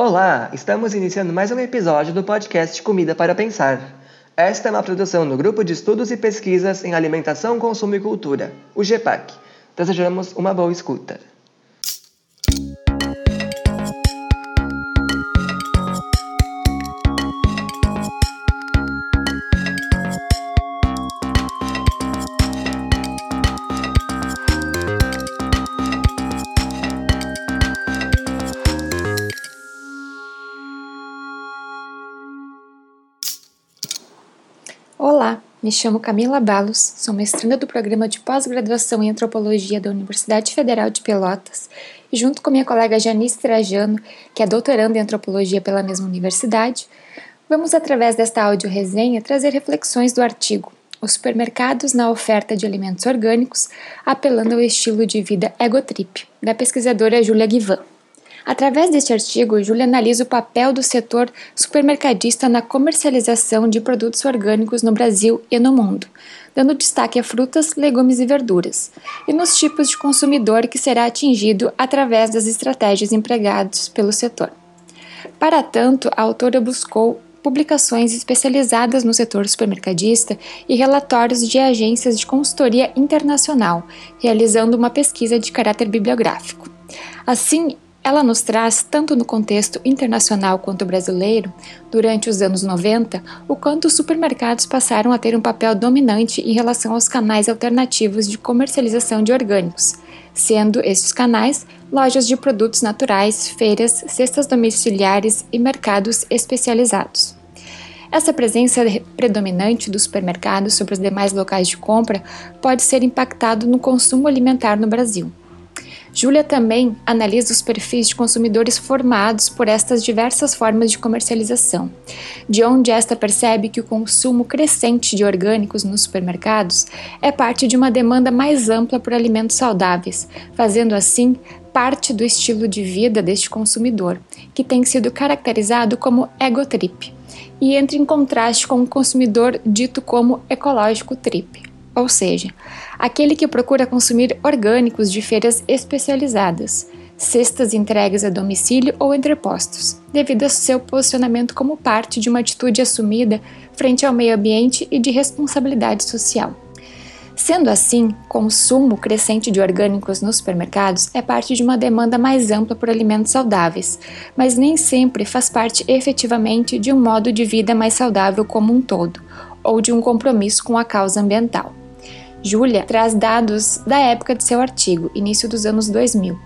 Olá, estamos iniciando mais um episódio do podcast Comida para Pensar. Esta é uma produção do Grupo de Estudos e Pesquisas em Alimentação, Consumo e Cultura, o GEPAC. Desejamos uma boa escuta. Olá, me chamo Camila Balos, sou mestranda do programa de pós-graduação em antropologia da Universidade Federal de Pelotas e, junto com minha colega Janice Trajano, que é doutoranda em antropologia pela mesma universidade, vamos, através desta áudio-resenha, trazer reflexões do artigo Os supermercados na oferta de alimentos orgânicos, apelando ao estilo de vida egotrip, da pesquisadora Julia Guivan. Através deste artigo, Júlia analisa o papel do setor supermercadista na comercialização de produtos orgânicos no Brasil e no mundo, dando destaque a frutas, legumes e verduras, e nos tipos de consumidor que será atingido através das estratégias empregadas pelo setor. Para tanto, a autora buscou publicações especializadas no setor supermercadista e relatórios de agências de consultoria internacional, realizando uma pesquisa de caráter bibliográfico. Assim, ela nos traz, tanto no contexto internacional quanto brasileiro, durante os anos 90, o quanto os supermercados passaram a ter um papel dominante em relação aos canais alternativos de comercialização de orgânicos, sendo estes canais lojas de produtos naturais, feiras, cestas domiciliares e mercados especializados. Essa presença predominante dos supermercados sobre os demais locais de compra pode ser impactado no consumo alimentar no Brasil. Júlia também analisa os perfis de consumidores formados por estas diversas formas de comercialização, de onde esta percebe que o consumo crescente de orgânicos nos supermercados é parte de uma demanda mais ampla por alimentos saudáveis, fazendo assim parte do estilo de vida deste consumidor, que tem sido caracterizado como egotrip, e entra em contraste com o consumidor dito como ecológico trip ou seja, aquele que procura consumir orgânicos de feiras especializadas, cestas entregues a domicílio ou entrepostos, devido ao seu posicionamento como parte de uma atitude assumida frente ao meio ambiente e de responsabilidade social. Sendo assim, consumo crescente de orgânicos nos supermercados é parte de uma demanda mais ampla por alimentos saudáveis, mas nem sempre faz parte efetivamente de um modo de vida mais saudável como um todo, ou de um compromisso com a causa ambiental. Júlia traz dados da época de seu artigo, início dos anos 2000,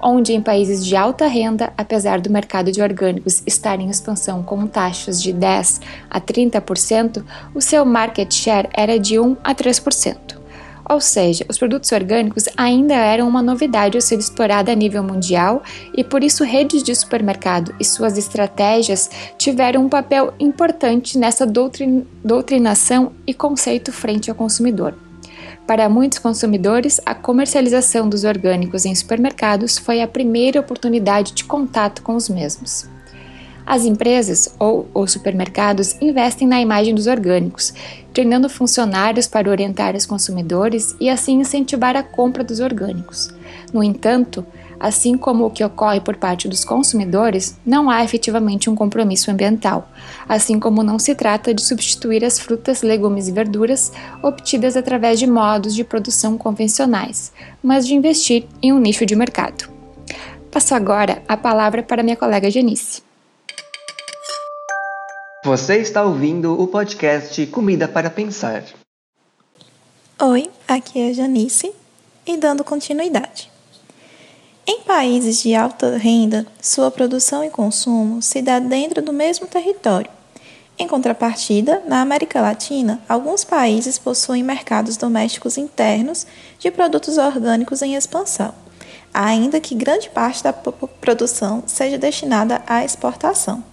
onde em países de alta renda, apesar do mercado de orgânicos estar em expansão com taxas de 10 a 30%, o seu market share era de 1 a 3%. Ou seja, os produtos orgânicos ainda eram uma novidade a ser explorada a nível mundial e por isso redes de supermercado e suas estratégias tiveram um papel importante nessa doutrinação e conceito frente ao consumidor. Para muitos consumidores, a comercialização dos orgânicos em supermercados foi a primeira oportunidade de contato com os mesmos. As empresas ou os supermercados investem na imagem dos orgânicos, treinando funcionários para orientar os consumidores e assim incentivar a compra dos orgânicos. No entanto, assim como o que ocorre por parte dos consumidores, não há efetivamente um compromisso ambiental, assim como não se trata de substituir as frutas, legumes e verduras obtidas através de modos de produção convencionais, mas de investir em um nicho de mercado. Passo agora a palavra para minha colega Janice. Você está ouvindo o podcast Comida para Pensar. Oi, aqui é a Janice e dando continuidade. Em países de alta renda, sua produção e consumo se dá dentro do mesmo território. Em contrapartida, na América Latina, alguns países possuem mercados domésticos internos de produtos orgânicos em expansão, ainda que grande parte da produção seja destinada à exportação.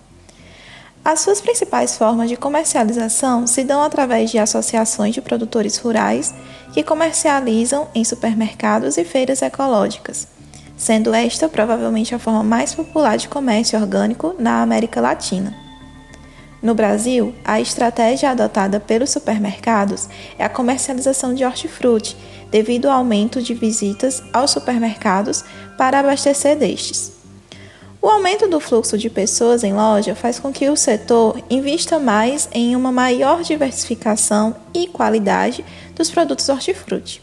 As suas principais formas de comercialização se dão através de associações de produtores rurais que comercializam em supermercados e feiras ecológicas sendo esta provavelmente a forma mais popular de comércio orgânico na América Latina. No Brasil, a estratégia adotada pelos supermercados é a comercialização de hortifruti, devido ao aumento de visitas aos supermercados para abastecer destes. O aumento do fluxo de pessoas em loja faz com que o setor invista mais em uma maior diversificação e qualidade dos produtos hortifruti.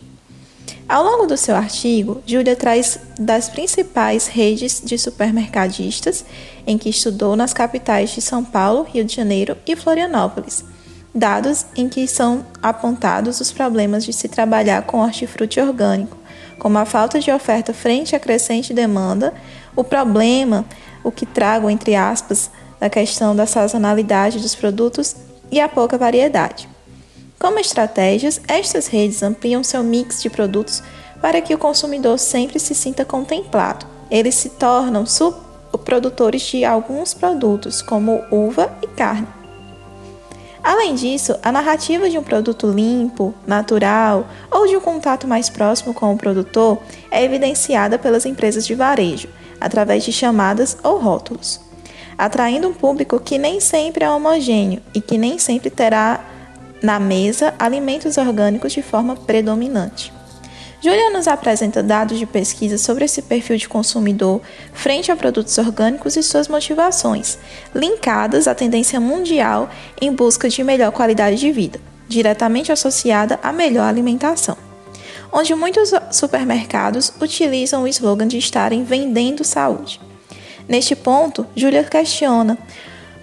Ao longo do seu artigo, Júlia traz das principais redes de supermercadistas em que estudou nas capitais de São Paulo, Rio de Janeiro e Florianópolis, dados em que são apontados os problemas de se trabalhar com hortifruti orgânico, como a falta de oferta frente à crescente demanda, o problema, o que trago entre aspas, da questão da sazonalidade dos produtos e a pouca variedade. Como estratégias, estas redes ampliam seu mix de produtos para que o consumidor sempre se sinta contemplado. Eles se tornam produtores de alguns produtos, como uva e carne. Além disso, a narrativa de um produto limpo, natural ou de um contato mais próximo com o produtor é evidenciada pelas empresas de varejo, através de chamadas ou rótulos, atraindo um público que nem sempre é homogêneo e que nem sempre terá na mesa alimentos orgânicos de forma predominante. Júlia nos apresenta dados de pesquisa sobre esse perfil de consumidor frente a produtos orgânicos e suas motivações, linkadas à tendência mundial em busca de melhor qualidade de vida, diretamente associada à melhor alimentação. Onde muitos supermercados utilizam o slogan de estarem vendendo saúde. Neste ponto, Júlia questiona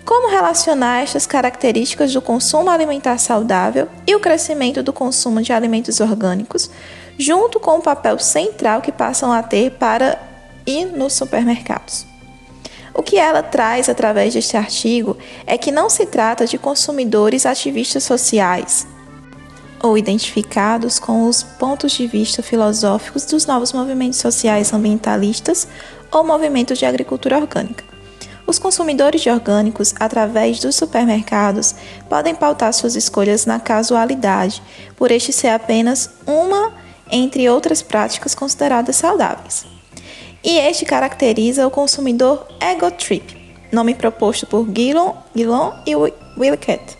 como relacionar estas características do consumo alimentar saudável e o crescimento do consumo de alimentos orgânicos, junto com o papel central que passam a ter para ir nos supermercados? O que ela traz através deste artigo é que não se trata de consumidores ativistas sociais ou identificados com os pontos de vista filosóficos dos novos movimentos sociais ambientalistas ou movimentos de agricultura orgânica os consumidores de orgânicos, através dos supermercados, podem pautar suas escolhas na casualidade, por este ser apenas uma entre outras práticas consideradas saudáveis. E este caracteriza o consumidor ego trip, nome proposto por Gillon, Gillon e Willett.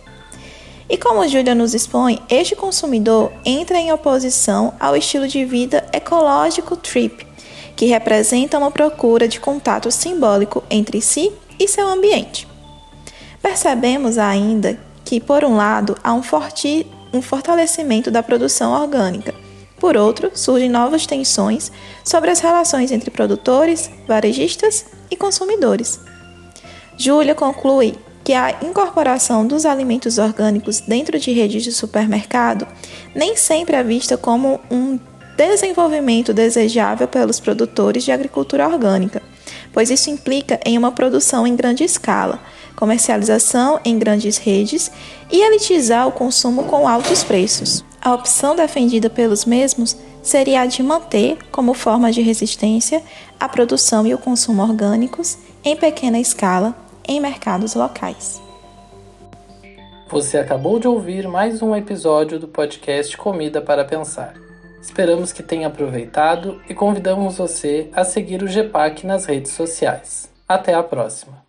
E como Julia nos expõe, este consumidor entra em oposição ao estilo de vida ecológico trip, que representa uma procura de contato simbólico entre si e seu ambiente. Percebemos ainda que, por um lado, há um, forte, um fortalecimento da produção orgânica, por outro, surgem novas tensões sobre as relações entre produtores, varejistas e consumidores. Júlia conclui que a incorporação dos alimentos orgânicos dentro de redes de supermercado nem sempre é vista como um desenvolvimento desejável pelos produtores de agricultura orgânica, pois isso implica em uma produção em grande escala, comercialização em grandes redes e elitizar o consumo com altos preços. A opção defendida pelos mesmos seria a de manter, como forma de resistência, a produção e o consumo orgânicos em pequena escala em mercados locais. Você acabou de ouvir mais um episódio do podcast Comida para Pensar. Esperamos que tenha aproveitado e convidamos você a seguir o GEPAC nas redes sociais. Até a próxima!